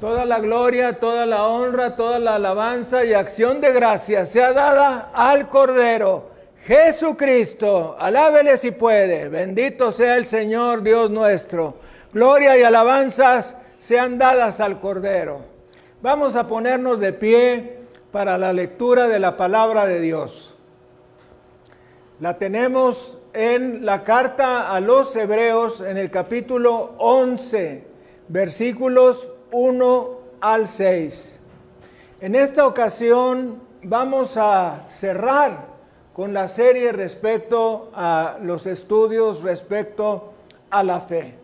Toda la gloria, toda la honra, toda la alabanza y acción de gracia sea dada al Cordero, Jesucristo. Alábele si puede. Bendito sea el Señor Dios nuestro. Gloria y alabanzas sean dadas al Cordero. Vamos a ponernos de pie para la lectura de la palabra de Dios. La tenemos en la carta a los Hebreos en el capítulo 11, versículos 1 al 6. En esta ocasión vamos a cerrar con la serie respecto a los estudios respecto a la fe.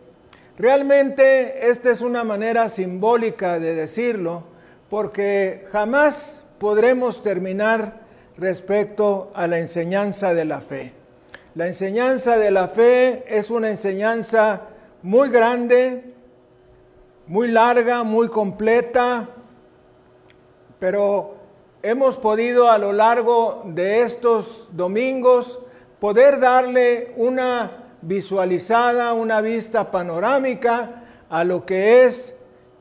Realmente esta es una manera simbólica de decirlo porque jamás podremos terminar respecto a la enseñanza de la fe. La enseñanza de la fe es una enseñanza muy grande, muy larga, muy completa, pero hemos podido a lo largo de estos domingos poder darle una visualizada, una vista panorámica a lo que es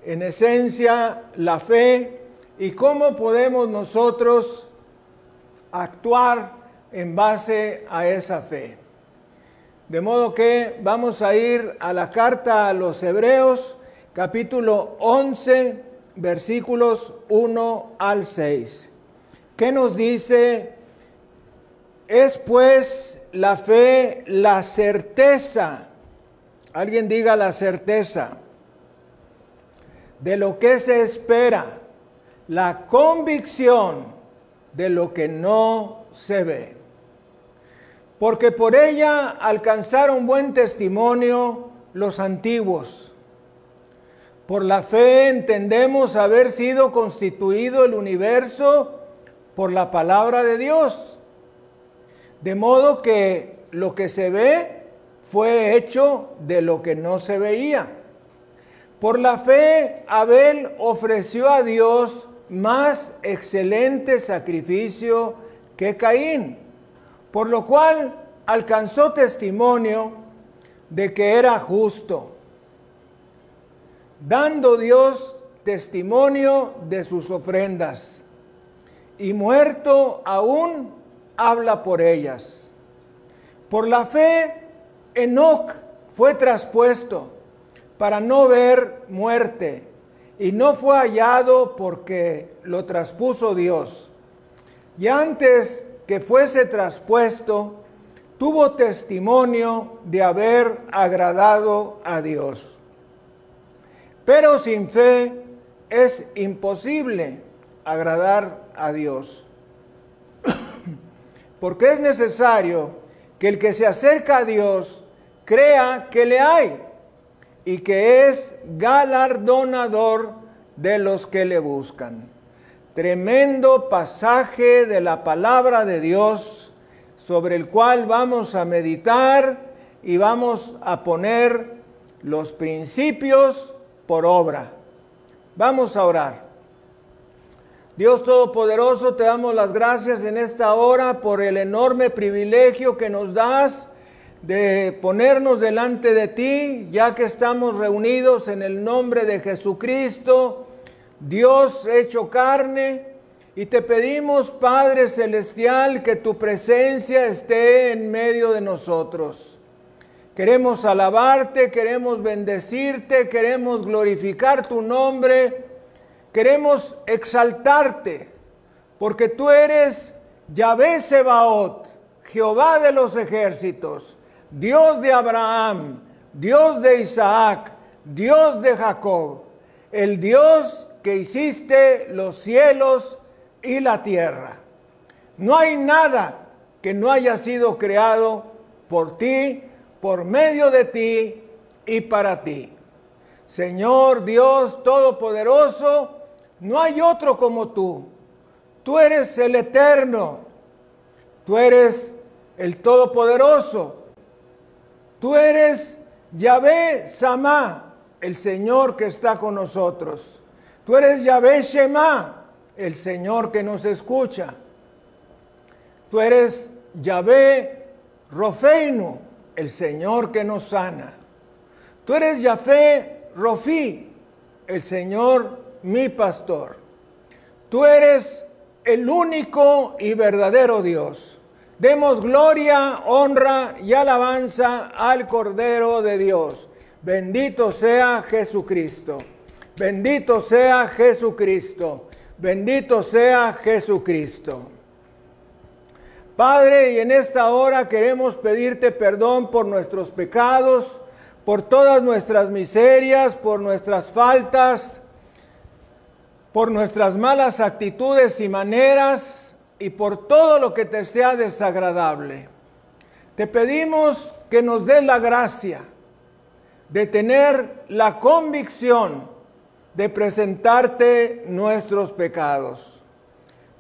en esencia la fe y cómo podemos nosotros actuar en base a esa fe. De modo que vamos a ir a la carta a los hebreos, capítulo 11, versículos 1 al 6. ¿Qué nos dice? Es pues la fe la certeza, alguien diga la certeza, de lo que se espera, la convicción de lo que no se ve. Porque por ella alcanzaron buen testimonio los antiguos. Por la fe entendemos haber sido constituido el universo por la palabra de Dios. De modo que lo que se ve fue hecho de lo que no se veía. Por la fe Abel ofreció a Dios más excelente sacrificio que Caín, por lo cual alcanzó testimonio de que era justo, dando Dios testimonio de sus ofrendas, y muerto aún habla por ellas. Por la fe, Enoc fue traspuesto para no ver muerte y no fue hallado porque lo traspuso Dios. Y antes que fuese traspuesto, tuvo testimonio de haber agradado a Dios. Pero sin fe es imposible agradar a Dios. Porque es necesario que el que se acerca a Dios crea que le hay y que es galardonador de los que le buscan. Tremendo pasaje de la palabra de Dios sobre el cual vamos a meditar y vamos a poner los principios por obra. Vamos a orar. Dios Todopoderoso, te damos las gracias en esta hora por el enorme privilegio que nos das de ponernos delante de ti, ya que estamos reunidos en el nombre de Jesucristo, Dios hecho carne, y te pedimos, Padre Celestial, que tu presencia esté en medio de nosotros. Queremos alabarte, queremos bendecirte, queremos glorificar tu nombre, queremos exaltarte, porque tú eres Yahvé Sebaot, Jehová de los ejércitos Dios de Abraham, Dios de Isaac, Dios de Jacob, el Dios que hiciste los cielos y la tierra. No hay nada que no haya sido creado por ti, por medio de ti y para ti. Señor Dios Todopoderoso, no hay otro como tú. Tú eres el eterno, tú eres el Todopoderoso, Tú eres Yahvé Samá, el Señor que está con nosotros. Tú eres Yahvé Shema, el Señor que nos escucha. Tú eres Yahvé Rofeinu, el Señor que nos sana. Tú eres Yahvé Rofi, el Señor mi pastor. Tú eres el único y verdadero Dios. Demos gloria, honra y alabanza al Cordero de Dios. Bendito sea Jesucristo. Bendito sea Jesucristo. Bendito sea Jesucristo. Padre, y en esta hora queremos pedirte perdón por nuestros pecados, por todas nuestras miserias, por nuestras faltas, por nuestras malas actitudes y maneras y por todo lo que te sea desagradable. Te pedimos que nos des la gracia de tener la convicción de presentarte nuestros pecados.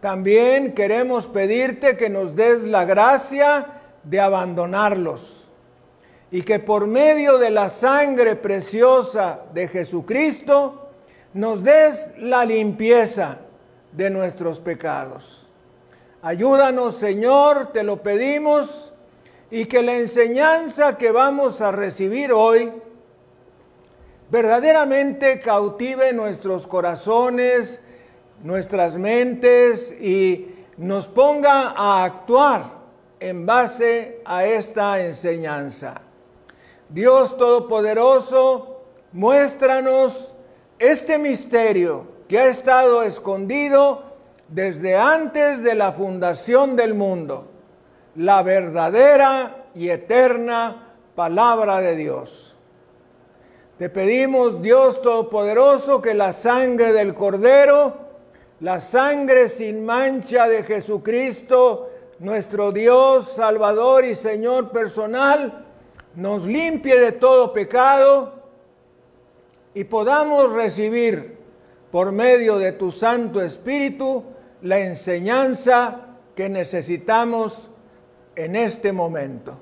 También queremos pedirte que nos des la gracia de abandonarlos y que por medio de la sangre preciosa de Jesucristo nos des la limpieza de nuestros pecados. Ayúdanos, Señor, te lo pedimos, y que la enseñanza que vamos a recibir hoy verdaderamente cautive nuestros corazones, nuestras mentes y nos ponga a actuar en base a esta enseñanza. Dios Todopoderoso, muéstranos este misterio que ha estado escondido desde antes de la fundación del mundo, la verdadera y eterna palabra de Dios. Te pedimos, Dios Todopoderoso, que la sangre del Cordero, la sangre sin mancha de Jesucristo, nuestro Dios, Salvador y Señor personal, nos limpie de todo pecado y podamos recibir por medio de tu Santo Espíritu la enseñanza que necesitamos en este momento.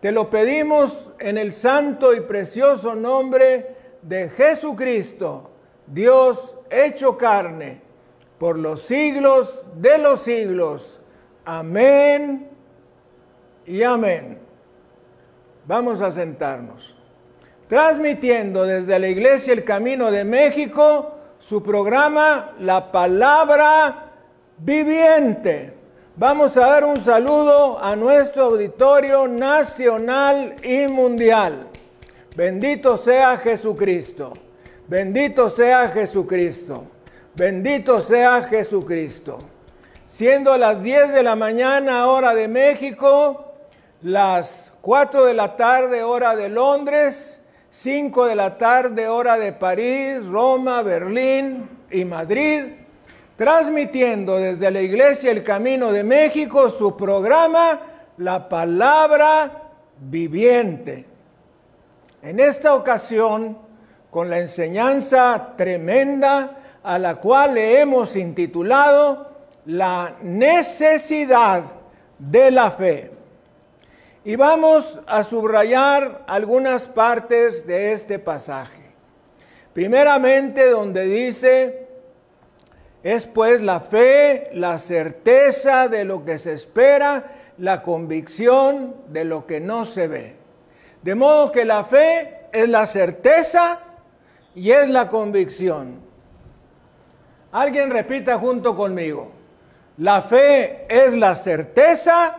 Te lo pedimos en el santo y precioso nombre de Jesucristo, Dios hecho carne por los siglos de los siglos. Amén y amén. Vamos a sentarnos. Transmitiendo desde la Iglesia El Camino de México su programa La Palabra Viviente. Vamos a dar un saludo a nuestro auditorio nacional y mundial. Bendito sea Jesucristo. Bendito sea Jesucristo. Bendito sea Jesucristo. Siendo las 10 de la mañana hora de México, las 4 de la tarde hora de Londres, 5 de la tarde hora de París, Roma, Berlín y Madrid, transmitiendo desde la Iglesia El Camino de México su programa La Palabra Viviente. En esta ocasión, con la enseñanza tremenda a la cual le hemos intitulado La necesidad de la fe. Y vamos a subrayar algunas partes de este pasaje. Primeramente donde dice, es pues la fe, la certeza de lo que se espera, la convicción de lo que no se ve. De modo que la fe es la certeza y es la convicción. Alguien repita junto conmigo. La fe es la certeza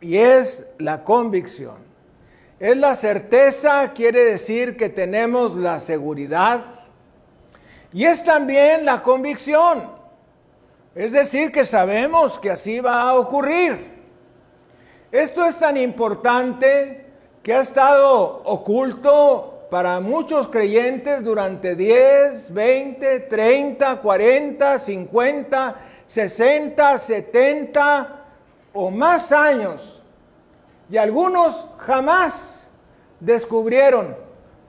y es la convicción. Es la certeza, quiere decir que tenemos la seguridad. Y es también la convicción. Es decir, que sabemos que así va a ocurrir. Esto es tan importante que ha estado oculto para muchos creyentes durante 10, 20, 30, 40, 50, 60, 70 o más años. Y algunos jamás descubrieron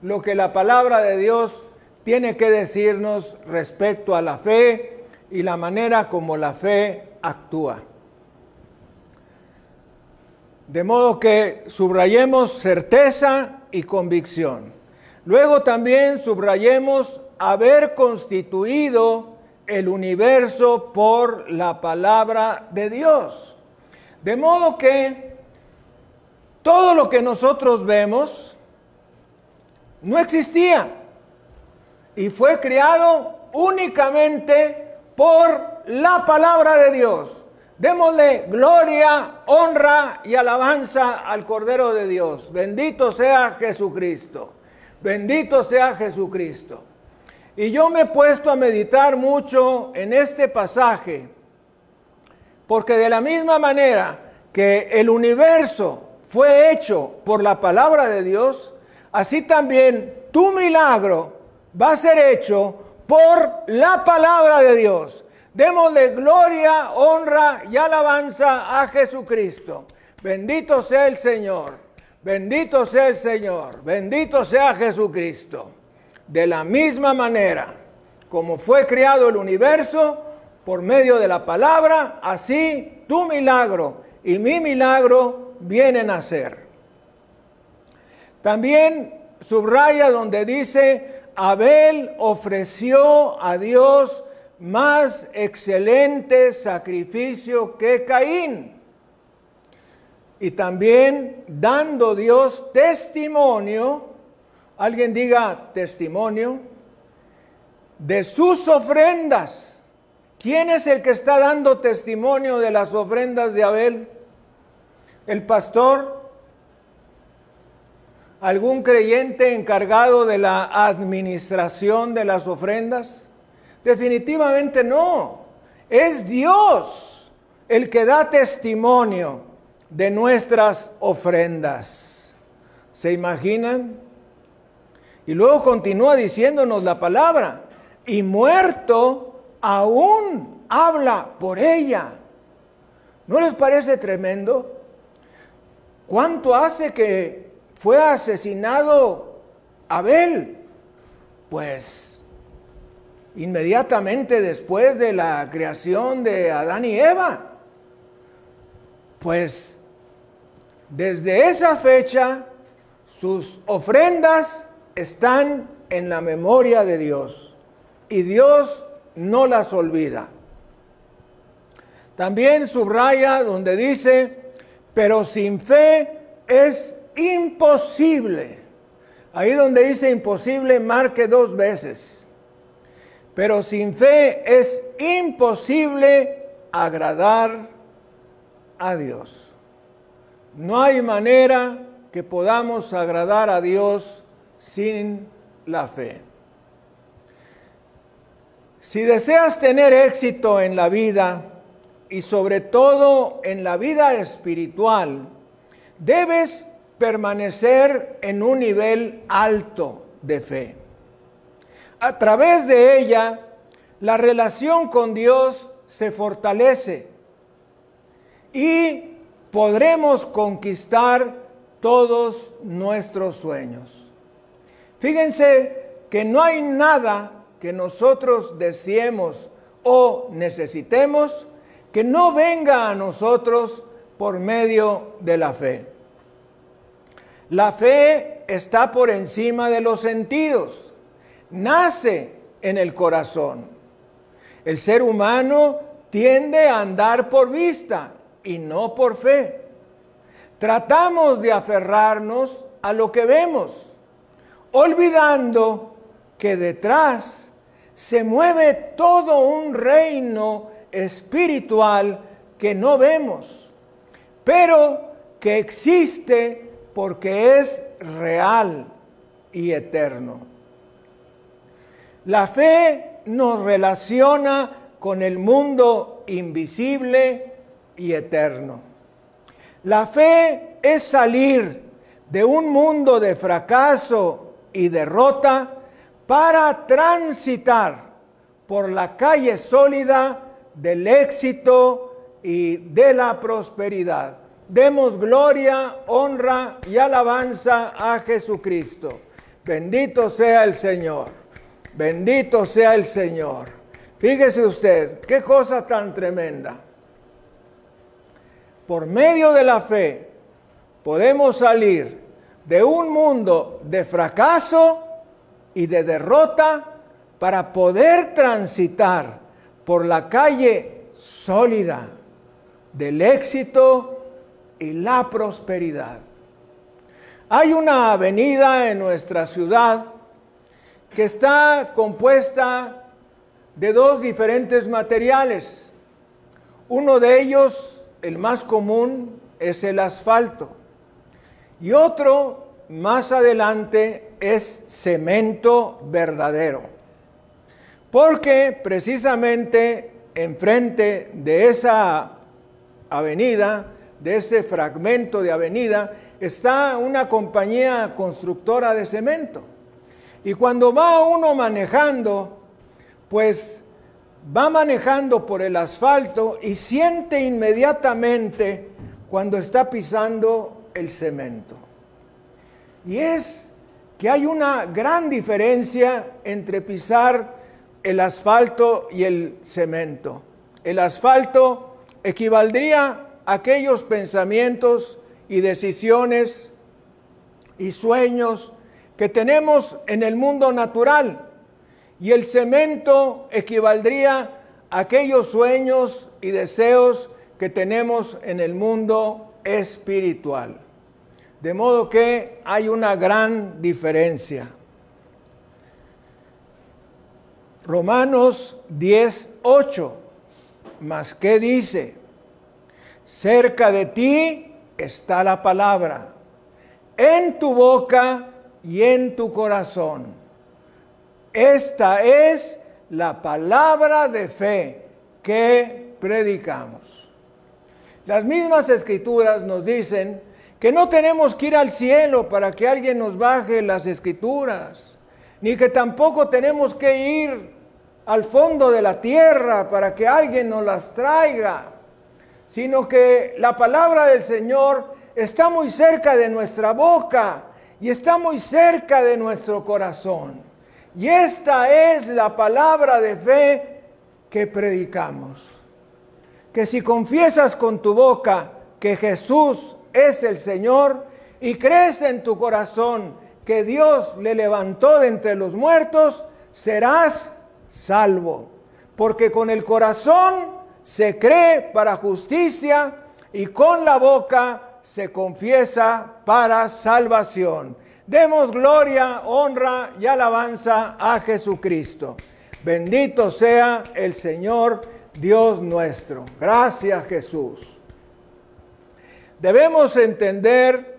lo que la palabra de Dios tiene que decirnos respecto a la fe y la manera como la fe actúa. De modo que subrayemos certeza y convicción. Luego también subrayemos haber constituido el universo por la palabra de Dios. De modo que todo lo que nosotros vemos no existía y fue creado únicamente por la palabra de Dios. Démosle gloria, honra y alabanza al Cordero de Dios. Bendito sea Jesucristo. Bendito sea Jesucristo. Y yo me he puesto a meditar mucho en este pasaje, porque de la misma manera que el universo fue hecho por la palabra de Dios, así también tu milagro va a ser hecho por la palabra de Dios. Démosle gloria, honra y alabanza a Jesucristo. Bendito sea el Señor. Bendito sea el Señor. Bendito sea Jesucristo. De la misma manera como fue creado el universo por medio de la palabra, así tu milagro y mi milagro vienen a ser. También subraya donde dice, Abel ofreció a Dios más excelente sacrificio que Caín. Y también dando Dios testimonio, alguien diga testimonio, de sus ofrendas. ¿Quién es el que está dando testimonio de las ofrendas de Abel? ¿El pastor? ¿Algún creyente encargado de la administración de las ofrendas? Definitivamente no. Es Dios el que da testimonio de nuestras ofrendas. ¿Se imaginan? Y luego continúa diciéndonos la palabra. Y muerto aún habla por ella. ¿No les parece tremendo? ¿Cuánto hace que fue asesinado Abel? Pues inmediatamente después de la creación de Adán y Eva. Pues desde esa fecha sus ofrendas están en la memoria de Dios y Dios no las olvida. También subraya donde dice, pero sin fe es imposible. Ahí donde dice imposible, marque dos veces pero sin fe es imposible agradar a Dios. No hay manera que podamos agradar a Dios sin la fe. Si deseas tener éxito en la vida y sobre todo en la vida espiritual, debes permanecer en un nivel alto de fe a través de ella, la relación con Dios se fortalece y podremos conquistar todos nuestros sueños. Fíjense que no hay nada que nosotros deseemos o necesitemos que no venga a nosotros por medio de la fe. La fe está por encima de los sentidos nace en el corazón. El ser humano tiende a andar por vista y no por fe. Tratamos de aferrarnos a lo que vemos, olvidando que detrás se mueve todo un reino espiritual que no vemos, pero que existe porque es real y eterno. La fe nos relaciona con el mundo invisible y eterno. La fe es salir de un mundo de fracaso y derrota para transitar por la calle sólida del éxito y de la prosperidad. Demos gloria, honra y alabanza a Jesucristo. Bendito sea el Señor. Bendito sea el Señor. Fíjese usted, qué cosa tan tremenda. Por medio de la fe podemos salir de un mundo de fracaso y de derrota para poder transitar por la calle sólida del éxito y la prosperidad. Hay una avenida en nuestra ciudad que está compuesta de dos diferentes materiales. Uno de ellos, el más común, es el asfalto. Y otro, más adelante, es cemento verdadero. Porque precisamente enfrente de esa avenida, de ese fragmento de avenida, está una compañía constructora de cemento. Y cuando va uno manejando, pues va manejando por el asfalto y siente inmediatamente cuando está pisando el cemento. Y es que hay una gran diferencia entre pisar el asfalto y el cemento. El asfalto equivaldría a aquellos pensamientos y decisiones y sueños que tenemos en el mundo natural. Y el cemento equivaldría a aquellos sueños y deseos que tenemos en el mundo espiritual. De modo que hay una gran diferencia. Romanos 10, 8. Mas, ¿qué dice? Cerca de ti está la palabra, en tu boca y en tu corazón. Esta es la palabra de fe que predicamos. Las mismas escrituras nos dicen que no tenemos que ir al cielo para que alguien nos baje las escrituras ni que tampoco tenemos que ir al fondo de la tierra para que alguien nos las traiga, sino que la palabra del Señor está muy cerca de nuestra boca y está muy cerca de nuestro corazón. Y esta es la palabra de fe que predicamos. Que si confiesas con tu boca que Jesús es el Señor y crees en tu corazón que Dios le levantó de entre los muertos, serás salvo. Porque con el corazón se cree para justicia y con la boca se confiesa para salvación. Demos gloria, honra y alabanza a Jesucristo. Bendito sea el Señor Dios nuestro. Gracias Jesús. Debemos entender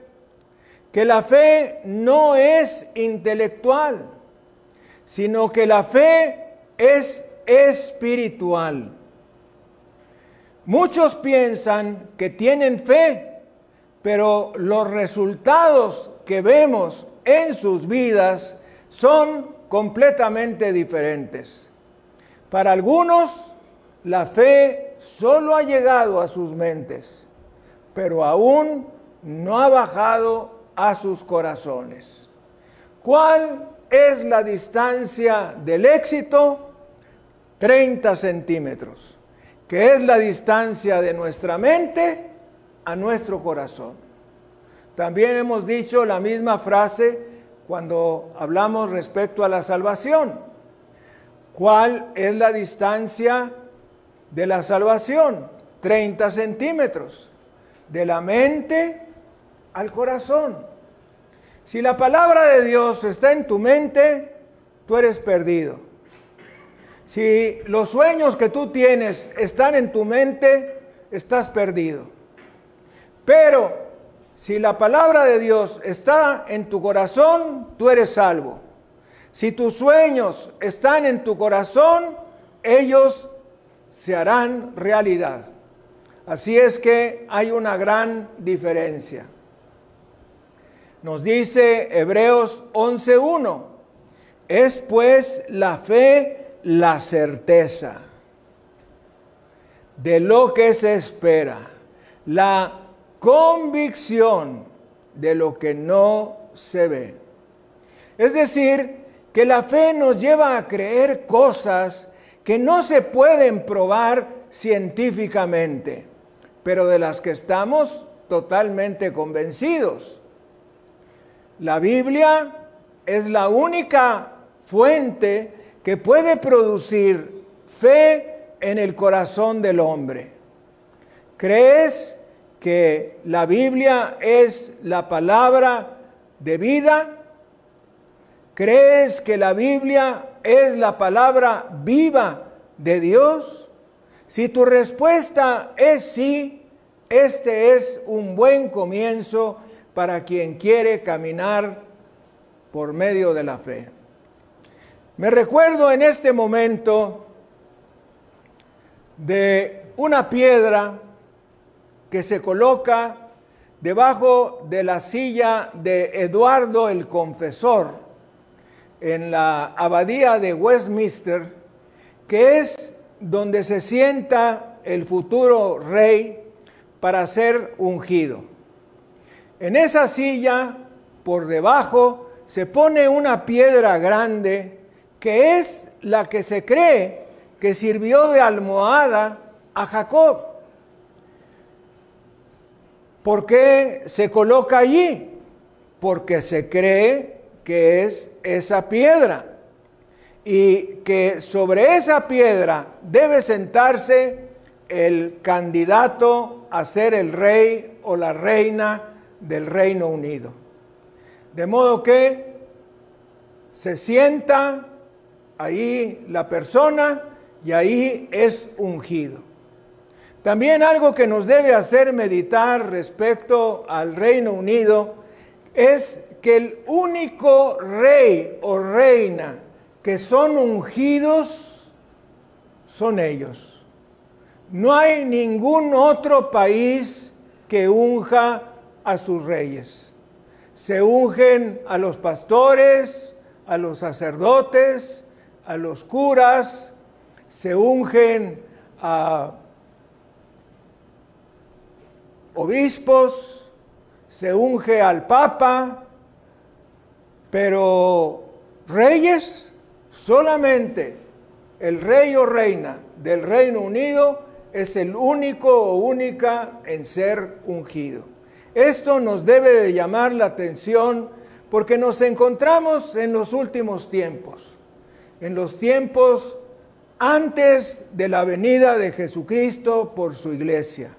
que la fe no es intelectual, sino que la fe es espiritual. Muchos piensan que tienen fe, pero los resultados que vemos en sus vidas son completamente diferentes. Para algunos, la fe solo ha llegado a sus mentes, pero aún no ha bajado a sus corazones. ¿Cuál es la distancia del éxito? 30 centímetros, que es la distancia de nuestra mente a nuestro corazón. También hemos dicho la misma frase cuando hablamos respecto a la salvación. ¿Cuál es la distancia de la salvación? 30 centímetros. De la mente al corazón. Si la palabra de Dios está en tu mente, tú eres perdido. Si los sueños que tú tienes están en tu mente, estás perdido. Pero si la palabra de Dios está en tu corazón, tú eres salvo. Si tus sueños están en tu corazón, ellos se harán realidad. Así es que hay una gran diferencia. Nos dice Hebreos 11.1, es pues la fe la certeza de lo que se espera, la convicción de lo que no se ve. Es decir, que la fe nos lleva a creer cosas que no se pueden probar científicamente, pero de las que estamos totalmente convencidos. La Biblia es la única fuente que puede producir fe en el corazón del hombre. ¿Crees que la Biblia es la palabra de vida? ¿Crees que la Biblia es la palabra viva de Dios? Si tu respuesta es sí, este es un buen comienzo para quien quiere caminar por medio de la fe. Me recuerdo en este momento de una piedra que se coloca debajo de la silla de Eduardo el Confesor en la abadía de Westminster, que es donde se sienta el futuro rey para ser ungido. En esa silla, por debajo, se pone una piedra grande que es la que se cree que sirvió de almohada a Jacob. ¿Por qué se coloca allí? Porque se cree que es esa piedra y que sobre esa piedra debe sentarse el candidato a ser el rey o la reina del Reino Unido. De modo que se sienta ahí la persona y ahí es ungido. También algo que nos debe hacer meditar respecto al Reino Unido es que el único rey o reina que son ungidos son ellos. No hay ningún otro país que unja a sus reyes. Se ungen a los pastores, a los sacerdotes, a los curas, se ungen a obispos, se unge al papa, pero reyes, solamente el rey o reina del Reino Unido es el único o única en ser ungido. Esto nos debe de llamar la atención porque nos encontramos en los últimos tiempos, en los tiempos antes de la venida de Jesucristo por su iglesia.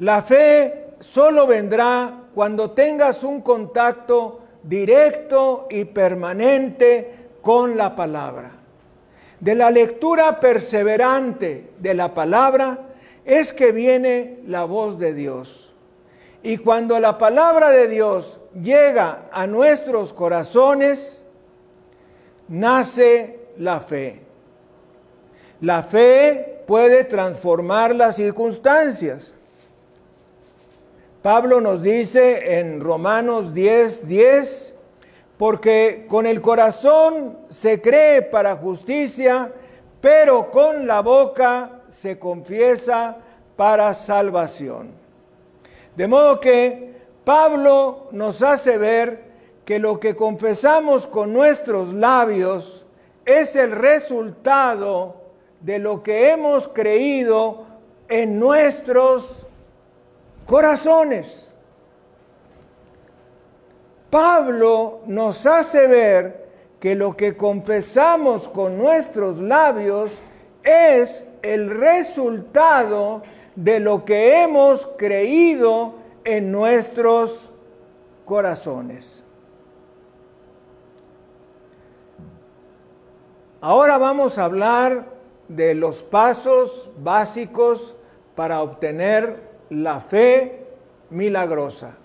La fe solo vendrá cuando tengas un contacto directo y permanente con la palabra. De la lectura perseverante de la palabra es que viene la voz de Dios. Y cuando la palabra de Dios llega a nuestros corazones, nace la fe. La fe puede transformar las circunstancias. Pablo nos dice en Romanos 10, 10, porque con el corazón se cree para justicia, pero con la boca se confiesa para salvación. De modo que Pablo nos hace ver que lo que confesamos con nuestros labios es el resultado de lo que hemos creído en nuestros corazones. Pablo nos hace ver que lo que confesamos con nuestros labios es el resultado de lo que hemos creído en nuestros corazones. Ahora vamos a hablar de los pasos básicos para obtener la fe milagrosa.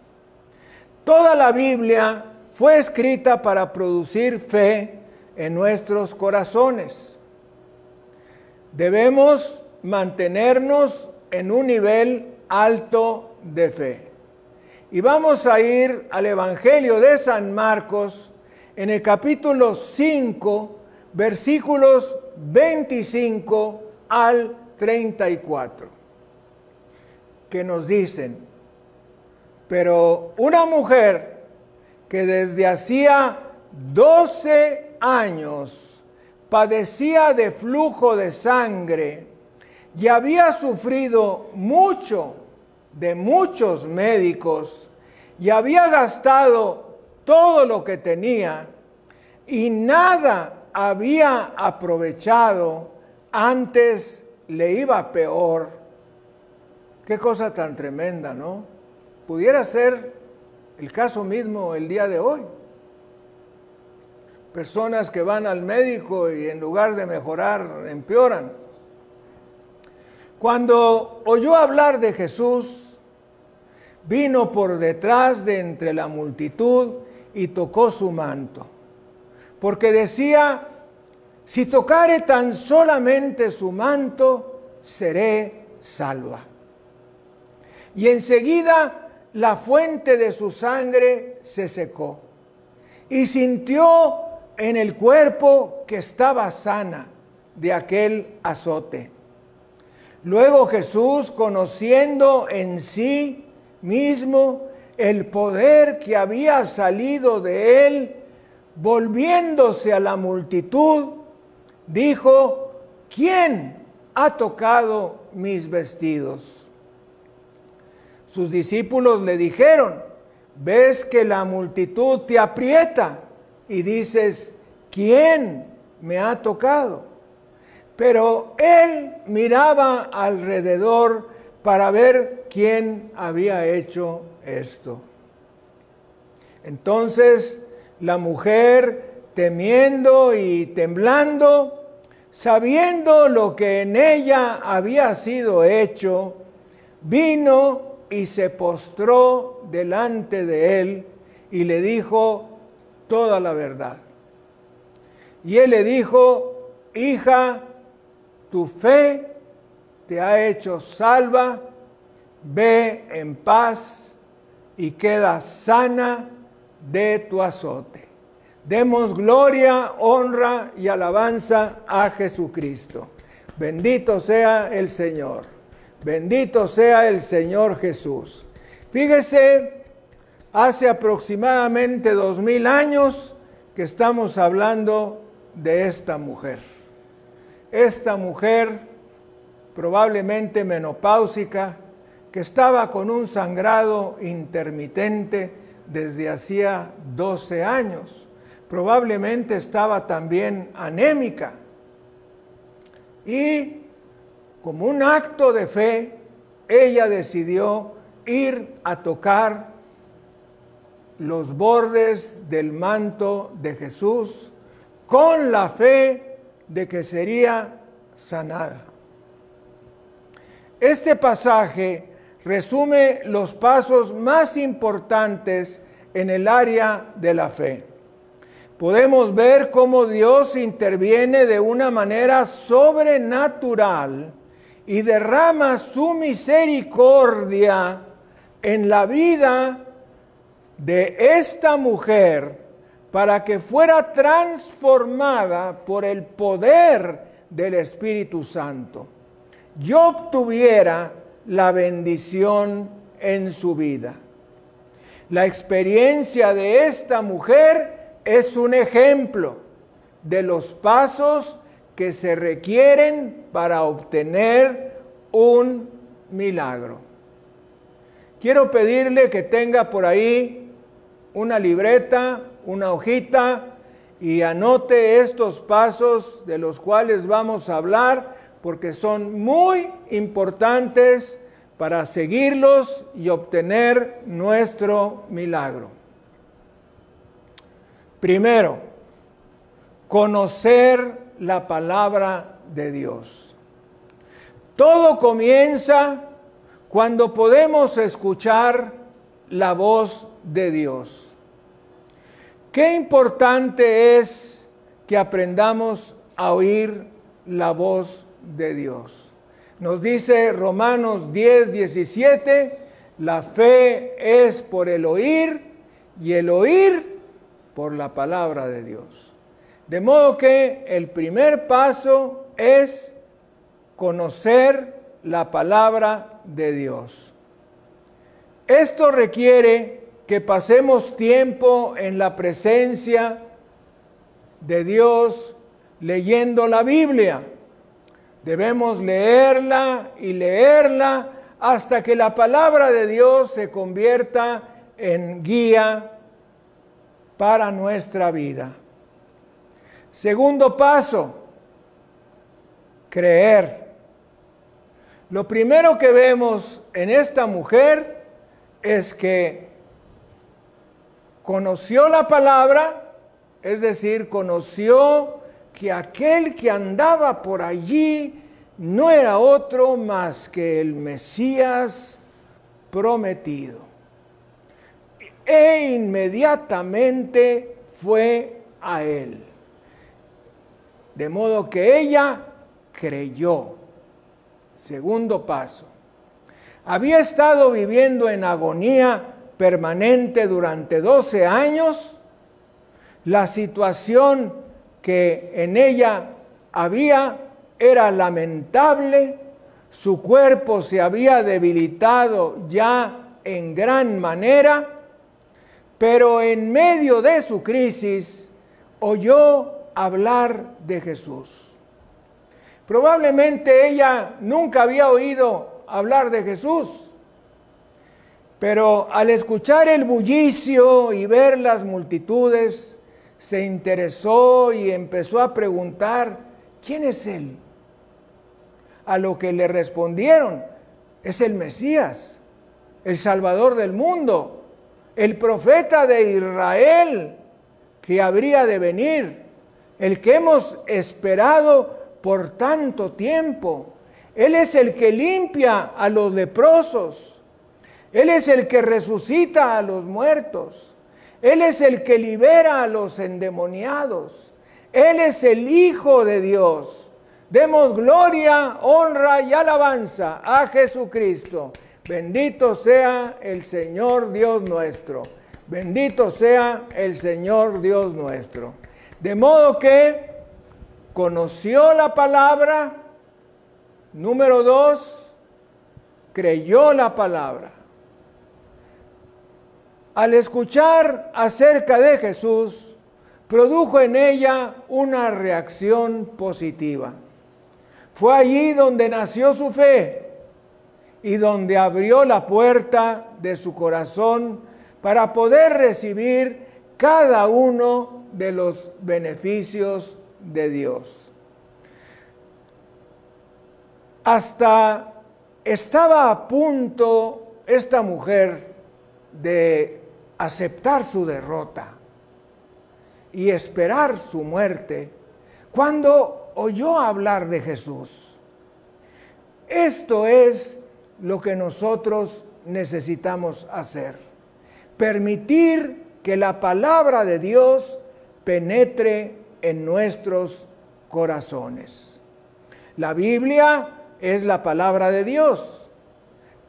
Toda la Biblia fue escrita para producir fe en nuestros corazones. Debemos mantenernos en un nivel alto de fe. Y vamos a ir al Evangelio de San Marcos en el capítulo 5, versículos 25 al 34 que nos dicen, pero una mujer que desde hacía 12 años padecía de flujo de sangre y había sufrido mucho de muchos médicos y había gastado todo lo que tenía y nada había aprovechado, antes le iba peor Qué cosa tan tremenda, ¿no? Pudiera ser El caso mismo el día de hoy. Personas que van al médico y en lugar de mejorar, empeoran. Cuando oyó hablar de Jesús, vino por detrás de entre la multitud y tocó su manto, porque decía, si tocare tan solamente su manto, seré salva. Y enseguida la fuente de su sangre se secó y sintió en el cuerpo que estaba sana de aquel azote. Luego Jesús, conociendo en sí mismo el poder que había salido de él, volviéndose a la multitud, dijo, ¿quién ha tocado mis vestidos? Sus discípulos le dijeron, ves que la multitud te aprieta y dices, ¿quién me ha tocado? Pero él miraba alrededor para ver quién había hecho esto. Entonces la mujer, temiendo y temblando, sabiendo lo que en ella había sido hecho, vino y se postró delante de él y le dijo toda la verdad. Y él le dijo, hija, tu fe te ha hecho salva, ve en paz y queda sana de tu azote. Demos gloria, honra y alabanza a Jesucristo. Bendito sea el Señor. Bendito sea el Señor Jesús. Fíjese, hace aproximadamente dos mil años que estamos hablando de esta mujer. Esta mujer, probablemente menopáusica, que estaba con un sangrado intermitente desde hacía 12 años. Probablemente estaba también anémica. Y como un acto de fe, ella decidió ir a tocar los bordes del manto de Jesús con la fe de que sería sanada. Este pasaje resume los pasos más importantes en el área de la fe. Podemos ver cómo Dios interviene de una manera sobrenatural y derrama su misericordia en la vida de esta mujer para que fuera transformada por el poder del Espíritu Santo. Yo obtuviera la bendición en su vida. La experiencia de esta mujer es un ejemplo de los pasos que se requieren para obtener un milagro. Quiero pedirle que tenga por ahí una libreta, una hojita y anote estos pasos de los cuales vamos a hablar porque son muy importantes para seguirlos y obtener nuestro milagro. Primero, conocer la palabra de Dios. Todo comienza cuando podemos escuchar la voz de Dios. Qué importante es que aprendamos a oír la voz de Dios. Nos dice Romanos 10, 17, la fe es por el oír y el oír por la palabra de Dios. De modo que el primer paso es conocer la palabra de Dios. Esto requiere que pasemos tiempo en la presencia de Dios leyendo la Biblia. Debemos leerla y leerla hasta que la palabra de Dios se convierta en guía para nuestra vida. Segundo paso, creer. Lo primero que vemos en esta mujer es que conoció la palabra, es decir, conoció que aquel que andaba por allí no era otro más que el Mesías prometido. E inmediatamente fue a él. De modo que ella creyó. Segundo paso. Había estado viviendo en agonía permanente durante 12 años. La situación que en ella había era lamentable, su cuerpo se había debilitado ya en gran manera, pero en medio de su crisis oyó hablar de Jesús. Probablemente ella nunca había oído hablar de Jesús, pero al escuchar el bullicio y ver las multitudes, se interesó y empezó a preguntar, ¿quién es Él? A lo que le respondieron, es el Mesías, el Salvador del mundo, el profeta de Israel que habría de venir, el que hemos esperado por tanto tiempo. Él es el que limpia a los leprosos. Él es el que resucita a los muertos. Él es el que libera a los endemoniados. Él es el Hijo de Dios. Demos gloria, honra y alabanza a Jesucristo. Bendito sea el Señor Dios nuestro. Bendito sea el Señor Dios nuestro. De modo que conoció la palabra, Número dos, creyó la palabra. Al escuchar acerca de Jesús, produjo en ella una reacción positiva. Fue allí donde nació su fe y donde abrió la puerta de su corazón para poder recibir cada uno de los beneficios de Dios hasta estaba a punto esta mujer de aceptar su derrota y esperar su muerte cuando oyó hablar de Jesús. Esto es lo que nosotros necesitamos hacer. Permitir que la palabra de Dios penetre en nuestros corazones. La Biblia es la palabra de Dios.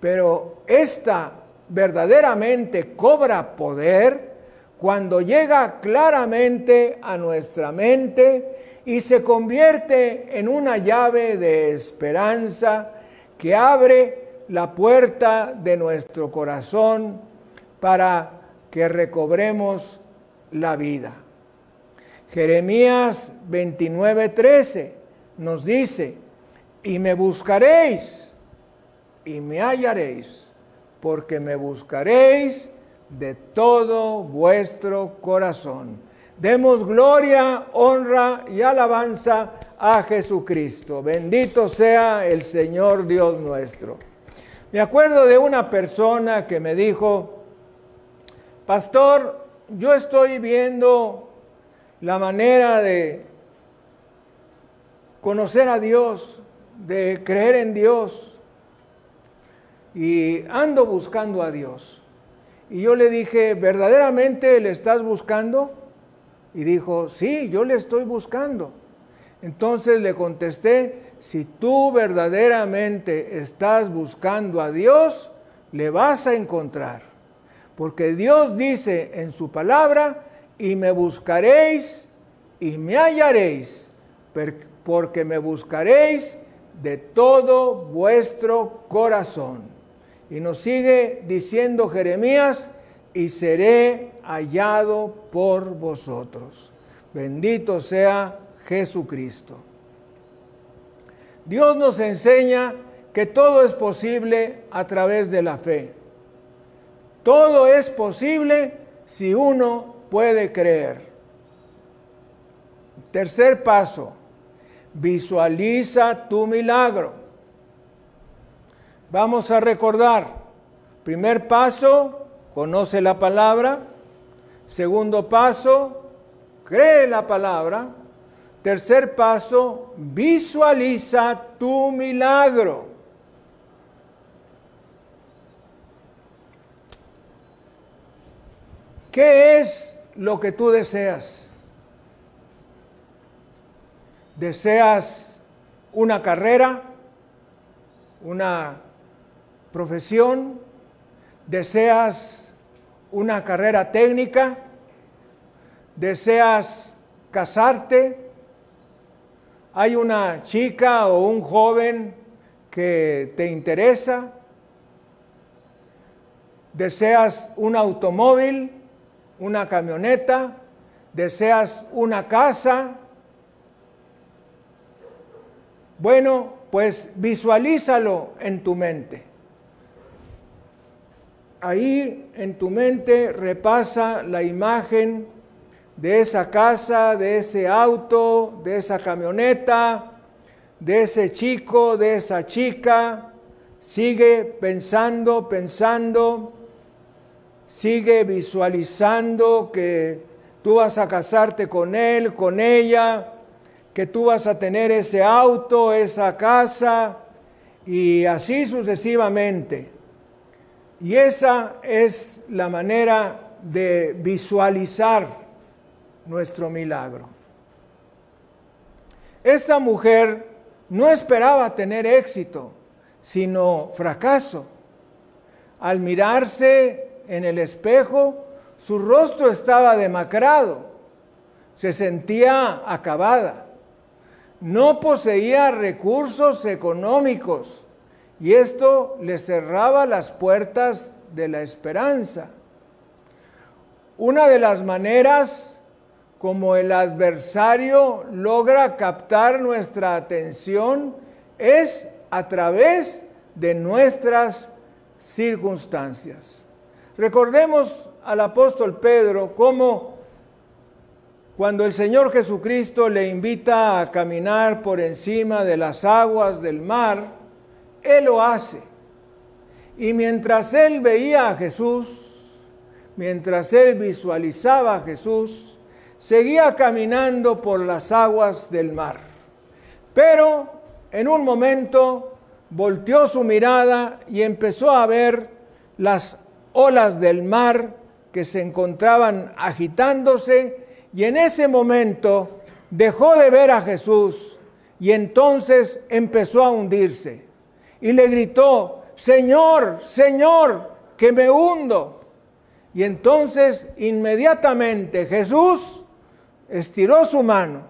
Pero esta verdaderamente cobra poder cuando llega claramente a nuestra mente y se convierte en una llave de esperanza que abre la puerta de nuestro corazón para que recobremos la vida. Jeremías 29:13 nos dice, y me buscaréis y me hallaréis, porque me buscaréis de todo vuestro corazón. Demos gloria, honra y alabanza a Jesucristo. Bendito sea el Señor Dios nuestro. Me acuerdo de una persona que me dijo, pastor, yo estoy viendo la manera de conocer a Dios de creer en Dios y ando buscando a Dios. Y yo le dije, ¿verdaderamente le estás buscando? Y dijo, sí, yo le estoy buscando. Entonces le contesté, si tú verdaderamente estás buscando a Dios, le vas a encontrar. Porque Dios dice en su palabra, y me buscaréis y me hallaréis, porque me buscaréis de todo vuestro corazón. Y nos sigue diciendo Jeremías, y seré hallado por vosotros. Bendito sea Jesucristo. Dios nos enseña que todo es posible a través de la fe. Todo es posible si uno puede creer. Tercer paso, Visualiza tu milagro. Vamos a recordar. Primer paso, conoce la palabra. Segundo paso, cree la palabra. Tercer paso, visualiza tu milagro. ¿Qué es lo que tú deseas? ¿Deseas una carrera? ¿Una profesión? ¿Deseas una carrera técnica? ¿Deseas casarte? ¿Hay una chica o un joven que te interesa? ¿Deseas un automóvil? una camioneta, deseas una casa. Bueno, pues visualízalo en tu mente. Ahí en tu mente repasa la imagen de esa casa, de ese auto, de esa camioneta, de ese chico, de esa chica. Sigue pensando, pensando sigue visualizando que tú vas a casarte con él, con ella, que tú vas a tener ese auto, esa casa, y así sucesivamente. Y esa es la manera de visualizar nuestro milagro. Esta mujer no esperaba tener éxito, sino fracaso. Al mirarse en el espejo, su rostro estaba demacrado, se sentía acabada, no poseía recursos económicos y esto le cerraba las puertas de la esperanza. Una de las maneras como el adversario logra captar nuestra atención es a través de nuestras circunstancias. Recordemos al apóstol Pedro cómo cuando el Señor Jesucristo le invita a caminar por encima de las aguas del mar, Él lo hace. Y mientras Él veía a Jesús, mientras Él visualizaba a Jesús, seguía caminando por las aguas del mar. Pero en un momento volteó su mirada y empezó a ver las olas del mar que se encontraban agitándose y en ese momento dejó de ver a Jesús y entonces empezó a hundirse y le gritó, Señor, Señor, que me hundo. Y entonces inmediatamente Jesús estiró su mano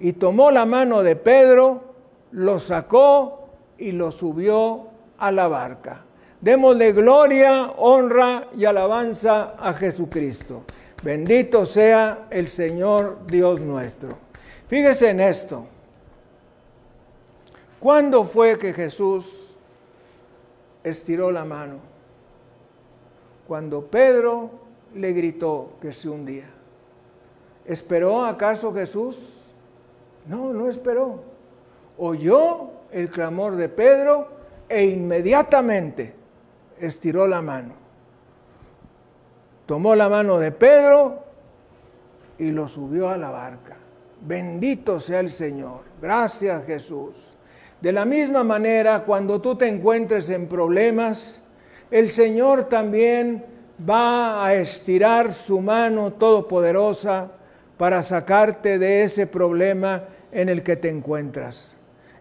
y tomó la mano de Pedro, lo sacó y lo subió a la barca. Démosle gloria, honra y alabanza a Jesucristo. Bendito sea el Señor Dios nuestro. Fíjese en esto. ¿Cuándo fue que Jesús estiró la mano? Cuando Pedro le gritó que se hundía. ¿Esperó acaso Jesús? No, no esperó. Oyó el clamor de Pedro e inmediatamente estiró la mano. Tomó la mano de Pedro y lo subió a la barca. Bendito sea el Señor. Gracias Jesús. De la misma manera, cuando tú te encuentres en problemas, el Señor también va a estirar su mano todopoderosa para sacarte de ese problema en el que te encuentras.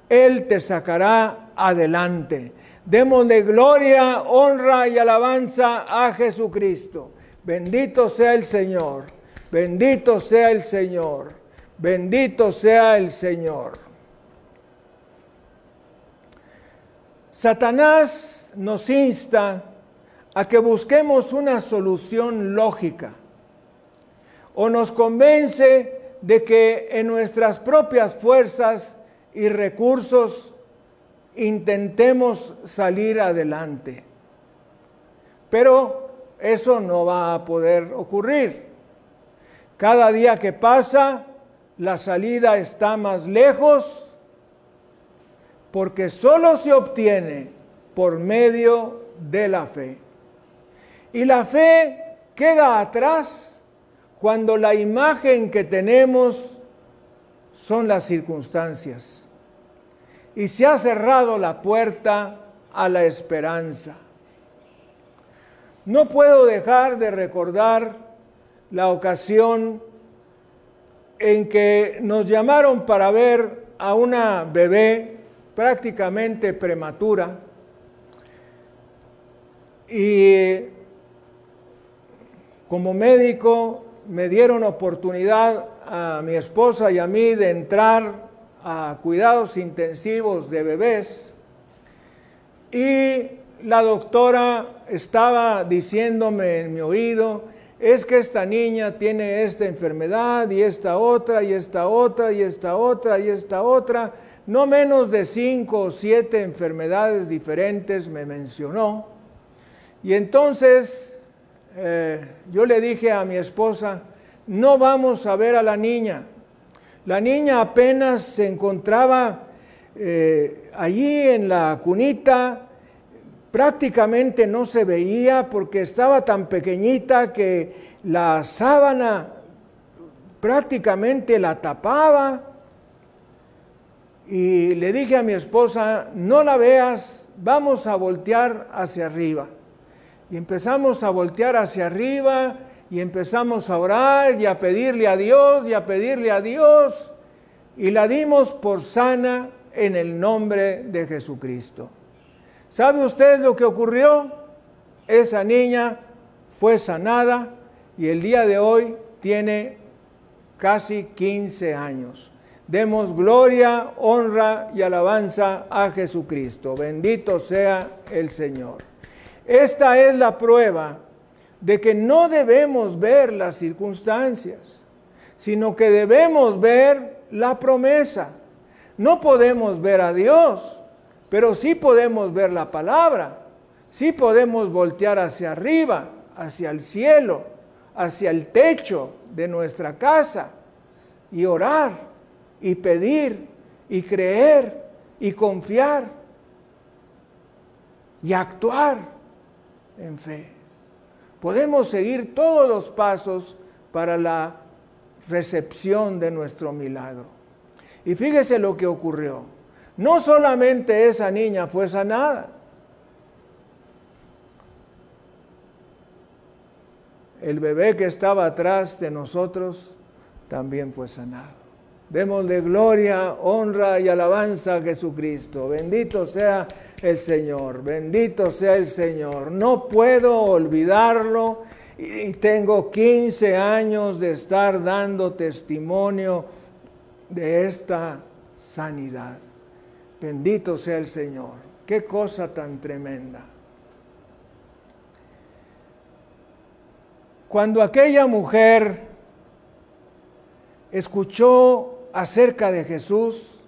Él te sacará adelante. Démosle gloria, honra y alabanza a Jesucristo. Bendito sea el Señor. Bendito sea el Señor. Bendito sea el Señor. Satanás nos insta a que busquemos una solución lógica o nos convence de que en nuestras propias fuerzas y recursos intentemos salir adelante. Pero eso no va a poder ocurrir. Cada día que pasa, la salida está más lejos porque solo se obtiene por medio de la fe. Y la fe queda atrás cuando la imagen que tenemos son las circunstancias y se ha cerrado la puerta a la esperanza. No puedo dejar de recordar la ocasión en que nos llamaron para ver a una bebé prácticamente prematura. Y como médico me dieron oportunidad a mi esposa y a mí de entrar a cuidados intensivos de bebés. Y la doctora estaba diciéndome en mi oído, es que esta niña tiene esta enfermedad y esta otra y esta otra y esta otra y esta otra, no menos de cinco o siete enfermedades diferentes me mencionó. Y entonces eh, yo le dije a mi esposa, no vamos a ver a la niña. La niña apenas se encontraba eh, allí en la cunita, prácticamente no se veía porque estaba tan pequeñita que la sábana prácticamente la tapaba. Y le dije a mi esposa, no la veas, vamos a voltear hacia arriba. Y empezamos a voltear hacia arriba y empezamos a orar y a pedirle a Dios y a pedirle a Dios. Y la dimos por sana en el nombre de Jesucristo. ¿Sabe usted lo que ocurrió? Esa niña fue sanada y el día de hoy tiene casi 15 años. Demos gloria, honra y alabanza a Jesucristo. Bendito sea el Señor. Esta es la prueba de que no debemos ver las circunstancias, sino que debemos ver la promesa. No podemos ver a Dios, pero sí podemos ver la palabra, sí podemos voltear hacia arriba, hacia el cielo, hacia el techo de nuestra casa y orar y pedir y creer y confiar y actuar en fe. Podemos seguir todos los pasos para la recepción de nuestro milagro. Y fíjese lo que ocurrió. No solamente esa niña fue sanada, el bebé que estaba atrás de nosotros también fue sanado. Démosle gloria, honra y alabanza a Jesucristo. Bendito sea el Señor, bendito sea el Señor. No puedo olvidarlo y tengo 15 años de estar dando testimonio de esta sanidad. Bendito sea el Señor. Qué cosa tan tremenda. Cuando aquella mujer escuchó acerca de Jesús,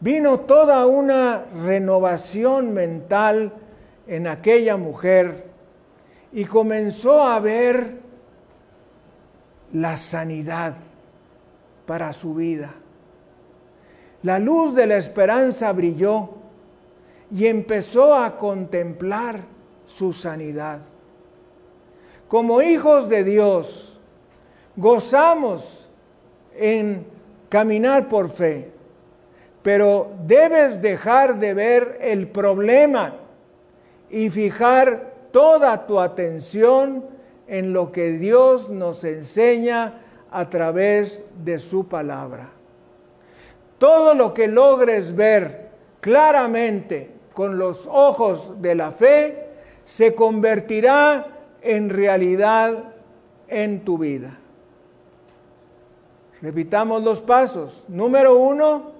vino toda una renovación mental en aquella mujer y comenzó a ver la sanidad para su vida la luz de la esperanza brilló y empezó a contemplar su sanidad. Como hijos de Dios, gozamos en caminar por fe, pero debes dejar de ver el problema y fijar toda tu atención en lo que Dios nos enseña a través de su palabra todo lo que logres ver claramente con los ojos de la fe se convertirá en realidad en tu vida. Repitamos los pasos. Número uno,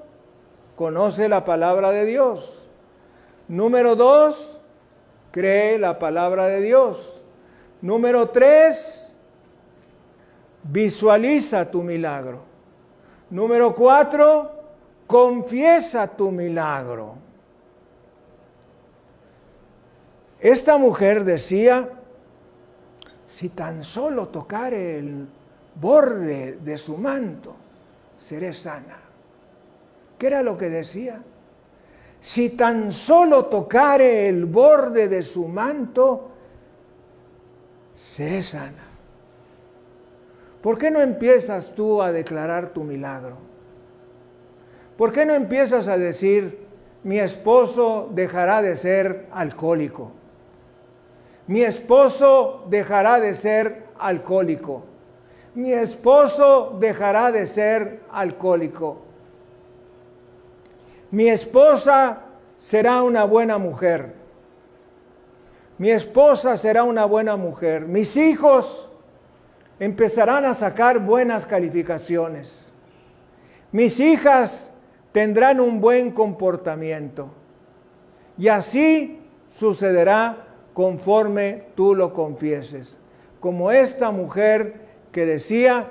conoce la palabra de Dios. Número dos, cree la palabra de Dios. Número tres, visualiza tu milagro. Número cuatro, confiesa tu milagro. Esta mujer decía, si tan solo tocar el borde de su manto, seré sana. ¿Qué era lo que decía? Si tan solo tocare el borde de su manto, seré sana. ¿Por qué no empiezas tú a declarar tu milagro? ¿Por qué no empiezas a decir, mi esposo dejará de ser alcohólico? Mi esposo dejará de ser alcohólico. Mi esposo dejará de ser alcohólico. Mi esposa será una buena mujer. Mi esposa será una buena mujer. Mis hijos empezarán a sacar buenas calificaciones. Mis hijas tendrán un buen comportamiento. Y así sucederá conforme tú lo confieses. Como esta mujer que decía,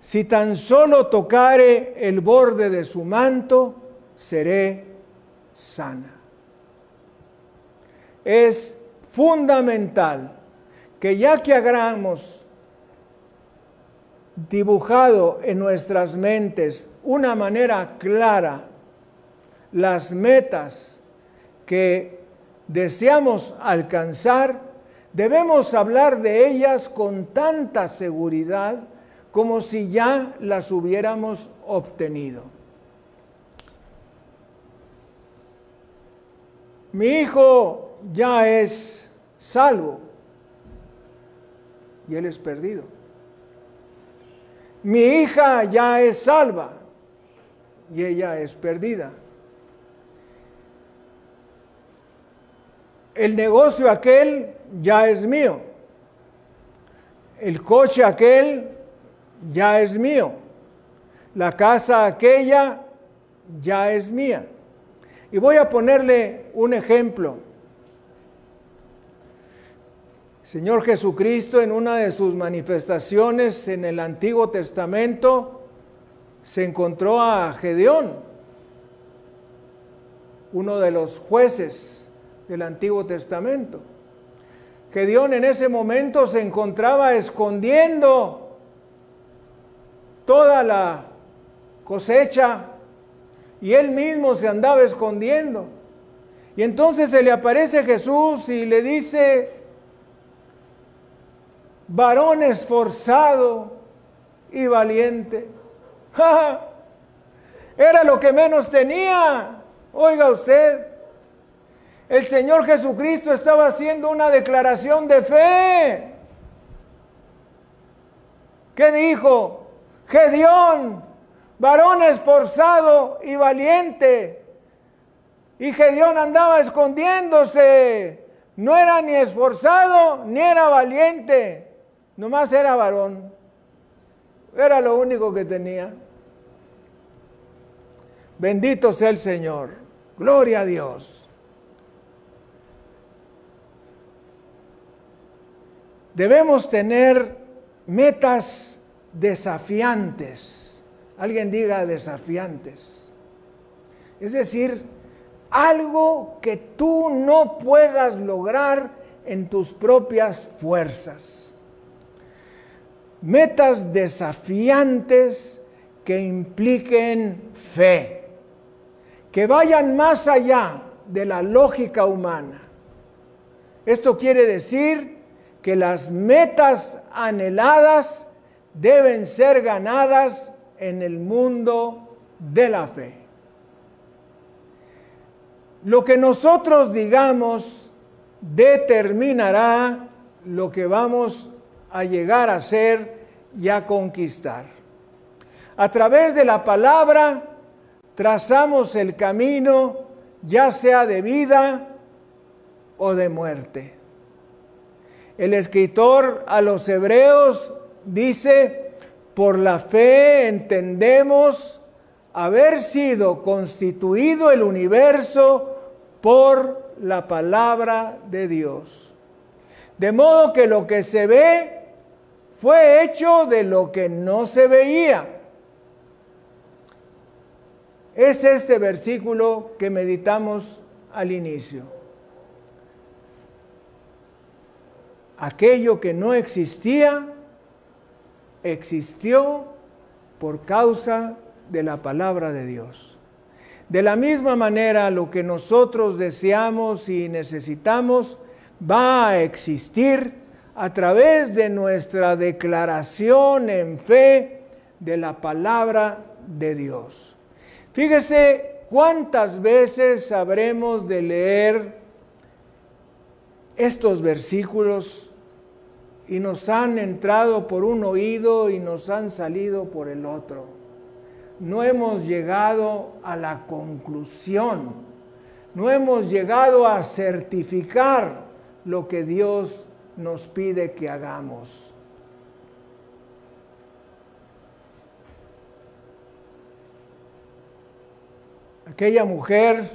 si tan solo tocare el borde de su manto, seré sana. Es fundamental que ya que hagamos dibujado en nuestras mentes una manera clara las metas que deseamos alcanzar, debemos hablar de ellas con tanta seguridad como si ya las hubiéramos obtenido. Mi hijo ya es salvo y él es perdido mi hija ya es salva y ella es perdida. El negocio aquel ya es mío. El coche aquel ya es mío. La casa aquella ya es mía. Y voy a ponerle un ejemplo. Señor Jesucristo en una de sus manifestaciones en el Antiguo Testamento se encontró a Gedeón, uno de los jueces del Antiguo Testamento. Gedeón en ese momento se encontraba escondiendo toda la cosecha y él mismo se andaba escondiendo. Y entonces se le aparece Jesús y le dice, varón esforzado y valiente. Era lo que menos tenía. Oiga usted, el Señor Jesucristo estaba haciendo una declaración de fe. ¿Qué dijo? Gedeón, varón esforzado y valiente. Y Gedeón andaba escondiéndose. No era ni esforzado ni era valiente. Nomás era varón. Era lo único que tenía. Bendito sea el Señor. Gloria a Dios. Debemos tener metas desafiantes. Alguien diga desafiantes. Es decir, algo que tú no puedas lograr en tus propias fuerzas metas desafiantes que impliquen fe, que vayan más allá de la lógica humana. Esto quiere decir que las metas anheladas deben ser ganadas en el mundo de la fe. Lo que nosotros digamos determinará lo que vamos a llegar a ser y a conquistar. A través de la palabra trazamos el camino, ya sea de vida o de muerte. El escritor a los hebreos dice, por la fe entendemos haber sido constituido el universo por la palabra de Dios. De modo que lo que se ve fue hecho de lo que no se veía. Es este versículo que meditamos al inicio. Aquello que no existía, existió por causa de la palabra de Dios. De la misma manera, lo que nosotros deseamos y necesitamos va a existir a través de nuestra declaración en fe de la palabra de Dios. Fíjese cuántas veces habremos de leer estos versículos y nos han entrado por un oído y nos han salido por el otro. No hemos llegado a la conclusión, no hemos llegado a certificar lo que Dios nos pide que hagamos. Aquella mujer,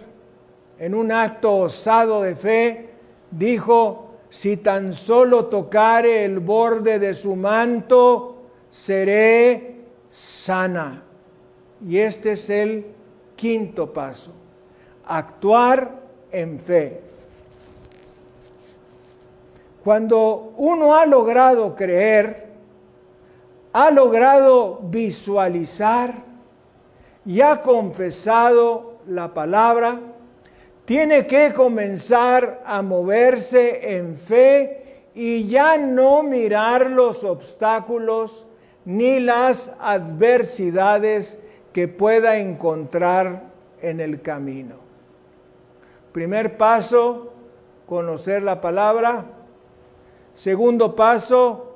en un acto osado de fe, dijo, si tan solo tocare el borde de su manto, seré sana. Y este es el quinto paso, actuar en fe. Cuando uno ha logrado creer, ha logrado visualizar y ha confesado la palabra, tiene que comenzar a moverse en fe y ya no mirar los obstáculos ni las adversidades que pueda encontrar en el camino. Primer paso, conocer la palabra. Segundo paso,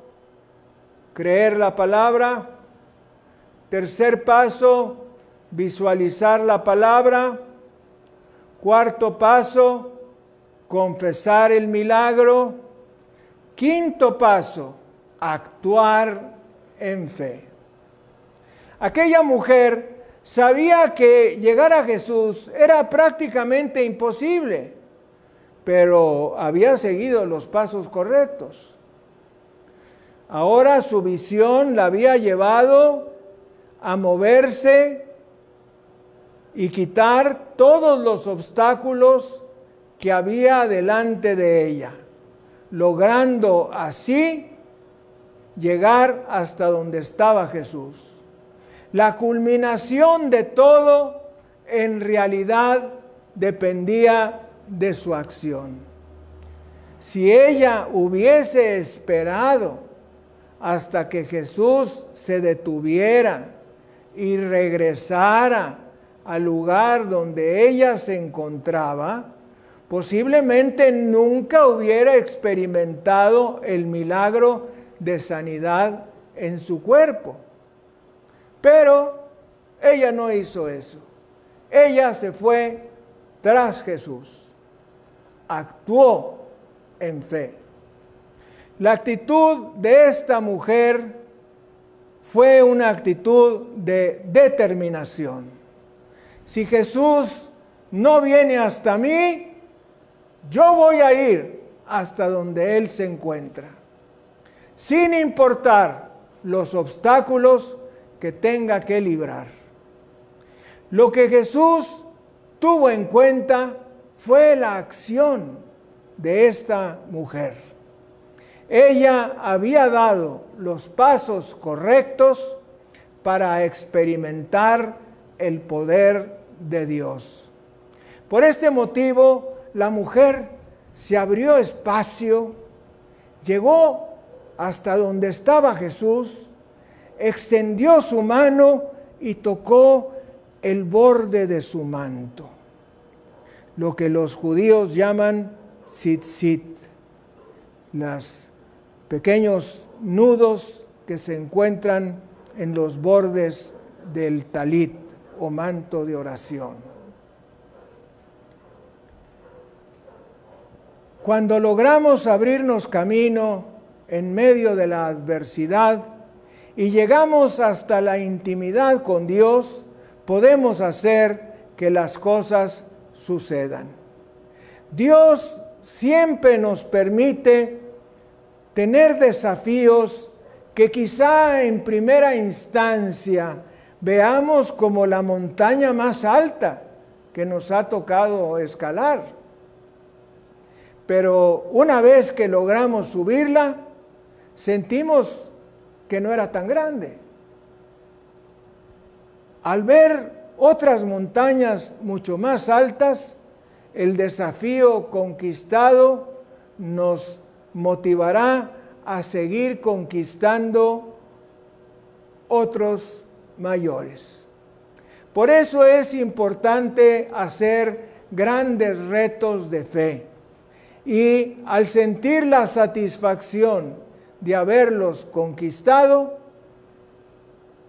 creer la palabra. Tercer paso, visualizar la palabra. Cuarto paso, confesar el milagro. Quinto paso, actuar en fe. Aquella mujer sabía que llegar a Jesús era prácticamente imposible, pero había seguido los pasos correctos. Ahora su visión la había llevado a moverse y quitar todos los obstáculos que había delante de ella, logrando así llegar hasta donde estaba Jesús. La culminación de todo en realidad dependía de su acción. Si ella hubiese esperado hasta que Jesús se detuviera y regresara al lugar donde ella se encontraba, posiblemente nunca hubiera experimentado el milagro de sanidad en su cuerpo. Pero ella no hizo eso. Ella se fue tras Jesús. Actuó en fe. La actitud de esta mujer fue una actitud de determinación si Jesús no viene hasta mí, yo voy a ir hasta donde Él se encuentra, sin importar los obstáculos que tenga que librar. Lo que Jesús tuvo en cuenta fue la acción de esta mujer. Ella había dado los pasos correctos para experimentar el poder de Dios. Por este motivo, la mujer se abrió espacio, llegó hasta donde estaba Jesús, extendió su mano y tocó el borde de su manto, lo que los judíos llaman tzitzit, los pequeños nudos que se encuentran en los bordes del talit o manto de oración. Cuando logramos abrirnos camino en medio de la adversidad y llegamos hasta la intimidad con Dios, podemos hacer que las cosas sucedan. Dios siempre nos permite tener desafíos que quizá en primera instancia veamos como la montaña más alta que nos ha tocado escalar. Pero una vez que logramos subirla, sentimos que no era tan grande. Al ver otras montañas mucho más altas, el desafío conquistado nos motivará a seguir conquistando otros mayores. Por eso es importante hacer grandes retos de fe. Y al sentir la satisfacción de haberlos conquistado,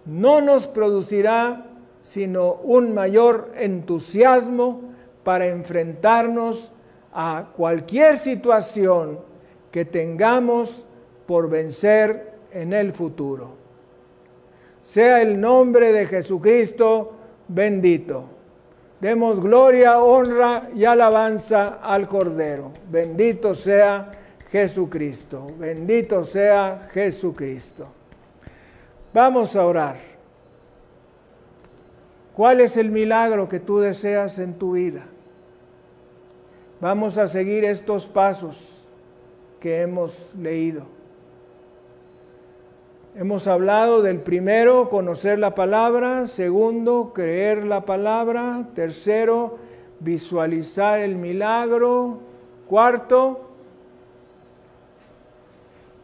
no nos producirá sino un mayor entusiasmo para enfrentarnos a cualquier situación que tengamos por vencer en el futuro. Sea el nombre de Jesucristo bendito. Demos gloria, honra y alabanza al Cordero. Bendito sea Jesucristo. Bendito sea Jesucristo. Vamos a orar. ¿Cuál es el milagro que tú deseas en tu vida? Vamos a seguir estos pasos que hemos leído. Hemos hablado del primero, conocer la palabra, segundo, creer la palabra, tercero, visualizar el milagro, cuarto,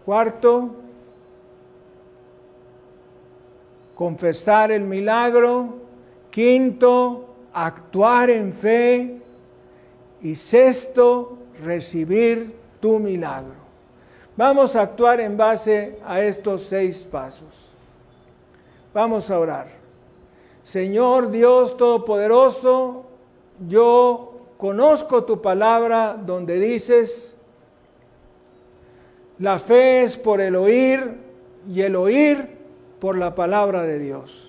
cuarto, confesar el milagro, quinto, actuar en fe y sexto, recibir tu milagro. Vamos a actuar en base a estos seis pasos. Vamos a orar. Señor Dios Todopoderoso, yo conozco tu palabra donde dices, la fe es por el oír y el oír por la palabra de Dios.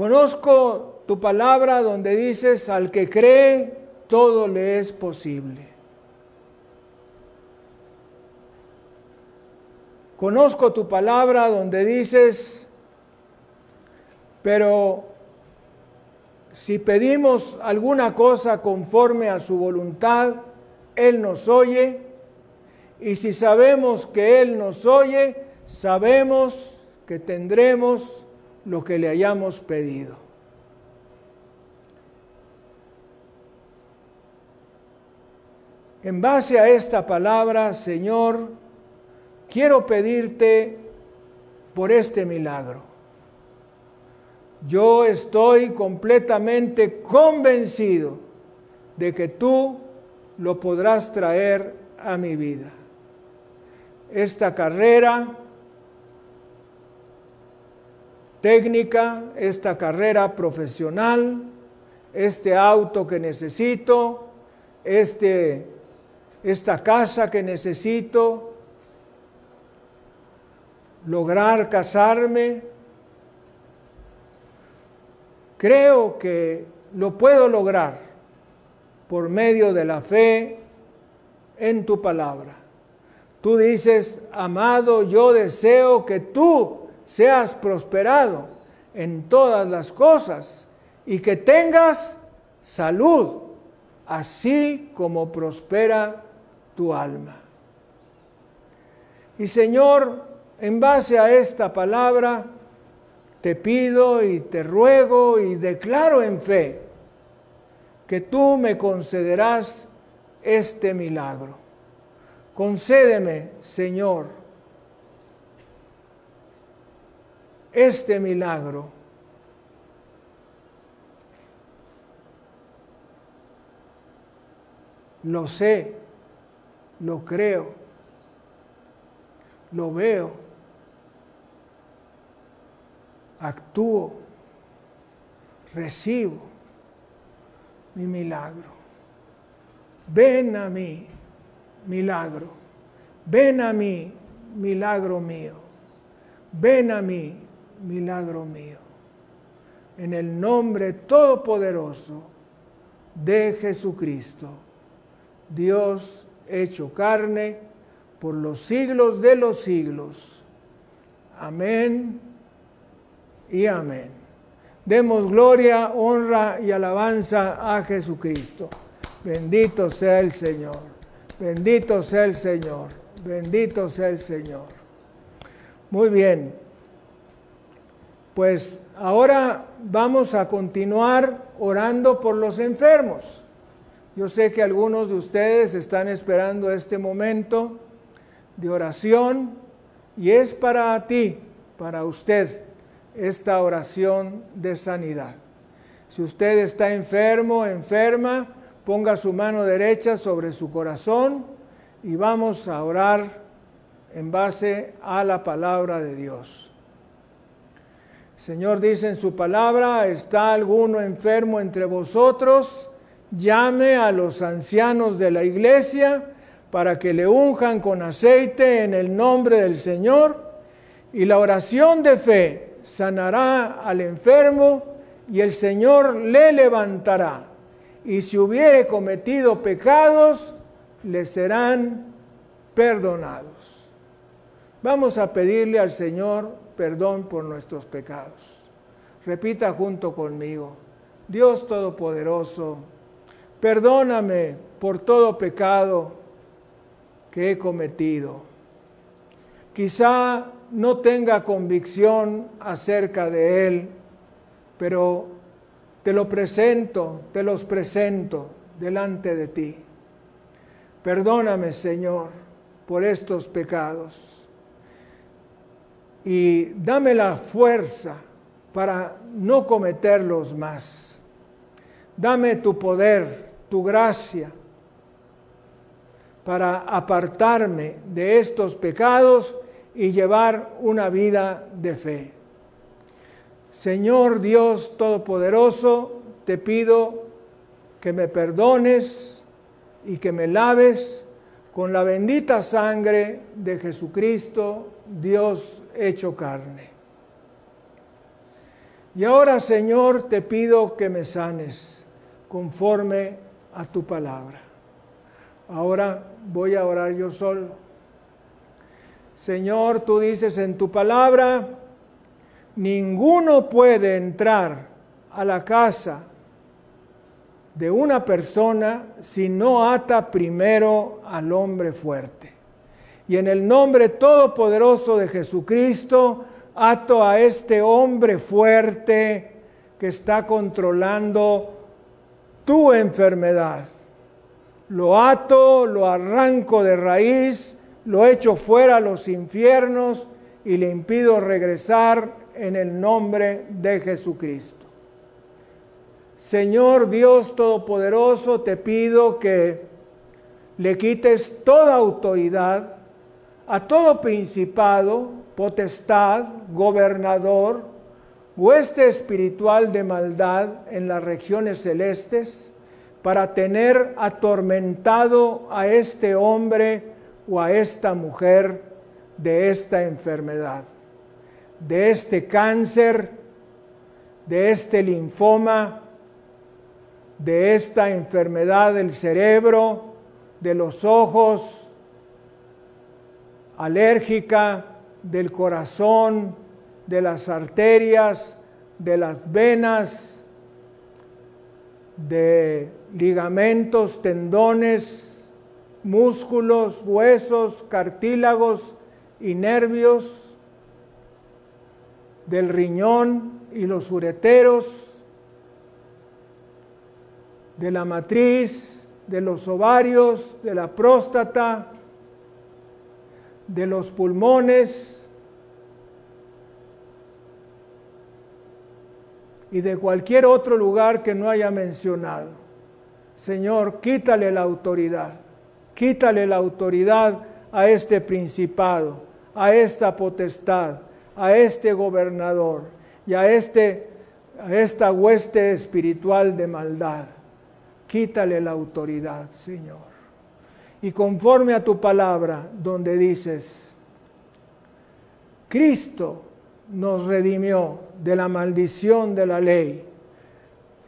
Conozco tu palabra donde dices, al que cree, todo le es posible. Conozco tu palabra donde dices, pero si pedimos alguna cosa conforme a su voluntad, Él nos oye. Y si sabemos que Él nos oye, sabemos que tendremos lo que le hayamos pedido. En base a esta palabra, Señor, quiero pedirte por este milagro. Yo estoy completamente convencido de que tú lo podrás traer a mi vida. Esta carrera técnica, esta carrera profesional, este auto que necesito, este, esta casa que necesito, lograr casarme. Creo que lo puedo lograr por medio de la fe en tu palabra. Tú dices, amado, yo deseo que tú seas prosperado en todas las cosas y que tengas salud, así como prospera tu alma. Y Señor, en base a esta palabra, te pido y te ruego y declaro en fe que tú me concederás este milagro. Concédeme, Señor, este milagro. Lo sé, lo creo, lo veo actúo, recibo mi milagro. Ven a mí, milagro. Ven a mí, milagro mío. Ven a mí, milagro mío. En el nombre todopoderoso de Jesucristo, Dios hecho carne por los siglos de los siglos. Amén y amén. Demos gloria, honra y alabanza a Jesucristo. Bendito sea el Señor. Bendito sea el Señor. Bendito sea el Señor. Muy bien. Pues ahora vamos a continuar orando por los enfermos. Yo sé que algunos de ustedes están esperando este momento de oración y es para ti, para usted, esta oración de sanidad. Si usted está enfermo, enferma, ponga su mano derecha sobre su corazón y vamos a orar en base a la palabra de Dios. Señor dice en su palabra, ¿está alguno enfermo entre vosotros? Llame a los ancianos de la iglesia para que le unjan con aceite en el nombre del Señor y la oración de fe sanará al enfermo y el Señor le levantará. Y si hubiere cometido pecados, le serán perdonados. Vamos a pedirle al Señor perdón por nuestros pecados. Repita junto conmigo, Dios Todopoderoso, perdóname por todo pecado que he cometido. Quizá no tenga convicción acerca de él, pero te lo presento, te los presento delante de ti. Perdóname, Señor, por estos pecados y dame la fuerza para no cometerlos más. Dame tu poder, tu gracia, para apartarme de estos pecados y llevar una vida de fe. Señor Dios Todopoderoso, te pido que me perdones y que me laves con la bendita sangre de Jesucristo, Dios hecho carne. Y ahora, Señor, te pido que me sanes conforme a tu palabra. Ahora voy a orar yo solo. Señor, tú dices en tu palabra, ninguno puede entrar a la casa de una persona si no ata primero al hombre fuerte. Y en el nombre todopoderoso de Jesucristo, ato a este hombre fuerte que está controlando tu enfermedad. Lo ato, lo arranco de raíz, lo echo fuera a los infiernos y le impido regresar en el nombre de Jesucristo. Señor Dios Todopoderoso, te pido que le quites toda autoridad a todo principado, potestad, gobernador, hueste espiritual de maldad en las regiones celestes, para tener atormentado a este hombre o a esta mujer de esta enfermedad, de este cáncer, de este linfoma, de esta enfermedad del cerebro, de los ojos, alérgica, del corazón, de las arterias, de las venas, de ligamentos, tendones, músculos, huesos, cartílagos y nervios, del riñón y los ureteros, de la matriz, de los ovarios, de la próstata, de los pulmones y de cualquier otro lugar que no haya mencionado. Señor, quítale la autoridad, quítale la autoridad a este principado, a esta potestad, a este gobernador y a, este, a esta hueste espiritual de maldad quítale la autoridad, Señor. Y conforme a tu palabra, donde dices, Cristo nos redimió de la maldición de la ley,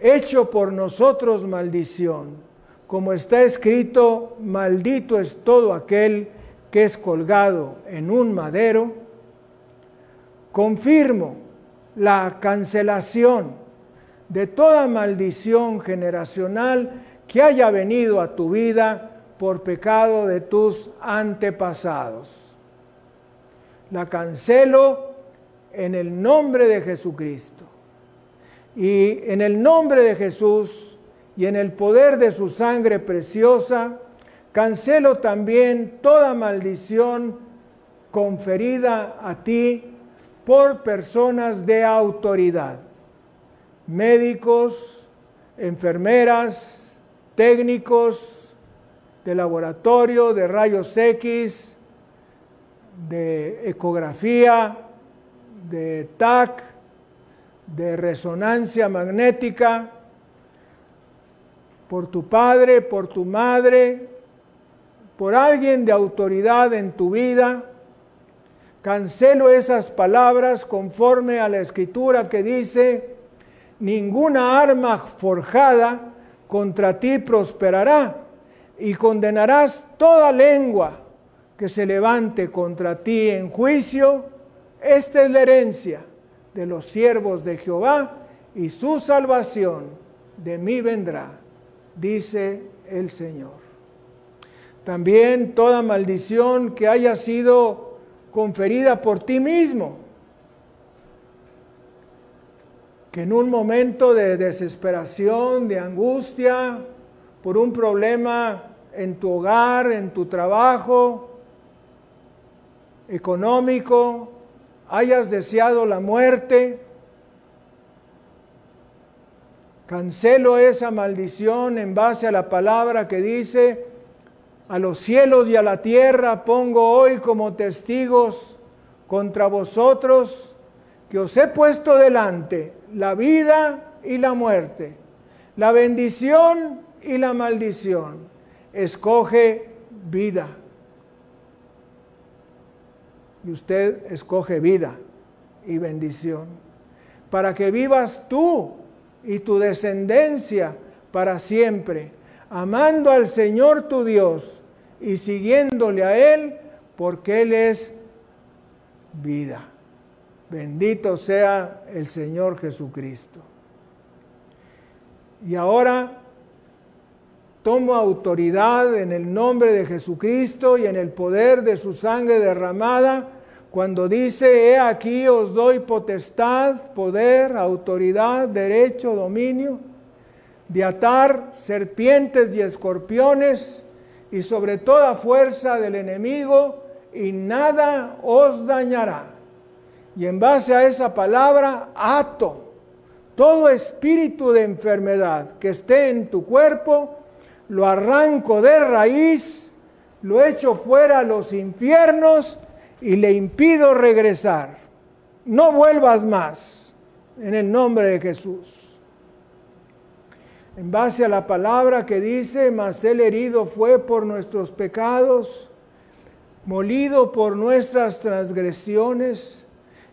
hecho por nosotros maldición, como está escrito, maldito es todo aquel que es colgado en un madero, confirmo la cancelación de toda maldición generacional que haya venido a tu vida por pecado de tus antepasados. La cancelo en el nombre de Jesucristo. Y en el nombre de Jesús y en el poder de su sangre preciosa, cancelo también toda maldición conferida a ti por personas de autoridad, médicos, enfermeras, técnicos de laboratorio, de rayos X, de ecografía, de TAC, de resonancia magnética, por tu padre, por tu madre, por alguien de autoridad en tu vida. Cancelo esas palabras conforme a la escritura que dice, ninguna arma forjada contra ti prosperará y condenarás toda lengua que se levante contra ti en juicio. Esta es la herencia de los siervos de Jehová y su salvación de mí vendrá, dice el Señor. También toda maldición que haya sido conferida por ti mismo, que en un momento de desesperación, de angustia, por un problema en tu hogar, en tu trabajo, económico, hayas deseado la muerte, cancelo esa maldición en base a la palabra que dice, a los cielos y a la tierra pongo hoy como testigos contra vosotros que os he puesto delante la vida y la muerte, la bendición y la maldición. Escoge vida. Y usted escoge vida y bendición para que vivas tú y tu descendencia para siempre, amando al Señor tu Dios y siguiéndole a Él, porque Él es vida. Bendito sea el Señor Jesucristo. Y ahora tomo autoridad en el nombre de Jesucristo y en el poder de su sangre derramada cuando dice, he aquí os doy potestad, poder, autoridad, derecho, dominio, de atar serpientes y escorpiones y sobre toda fuerza del enemigo, y nada os dañará. Y en base a esa palabra, ato todo espíritu de enfermedad que esté en tu cuerpo, lo arranco de raíz, lo echo fuera a los infiernos y le impido regresar. No vuelvas más en el nombre de Jesús. En base a la palabra que dice, mas el herido fue por nuestros pecados, molido por nuestras transgresiones,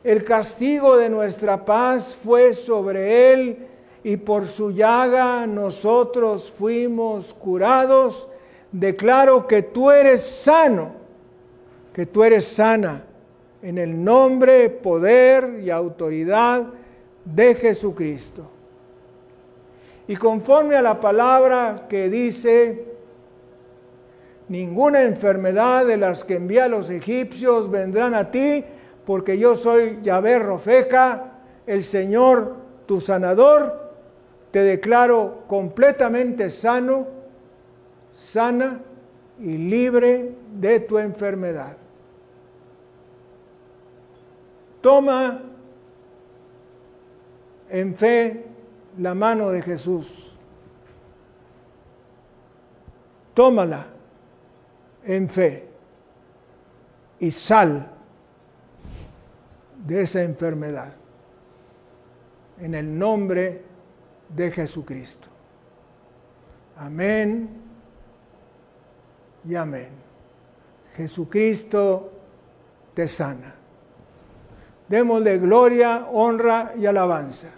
el castigo de nuestra paz fue sobre él y por su llaga nosotros fuimos curados. Declaro que tú eres sano que tú eres sana en el nombre, poder y autoridad de Jesucristo. Y conforme a la palabra que dice, ninguna enfermedad de las que envía a los egipcios vendrán a ti, porque yo soy Yahvé Rofeca, el Señor tu sanador, te declaro completamente sano, sana y libre de tu enfermedad. Toma en fe la mano de Jesús. Tómala en fe y sal de esa enfermedad en el nombre de Jesucristo. Amén y amén. Jesucristo te sana. Démosle gloria, honra y alabanza.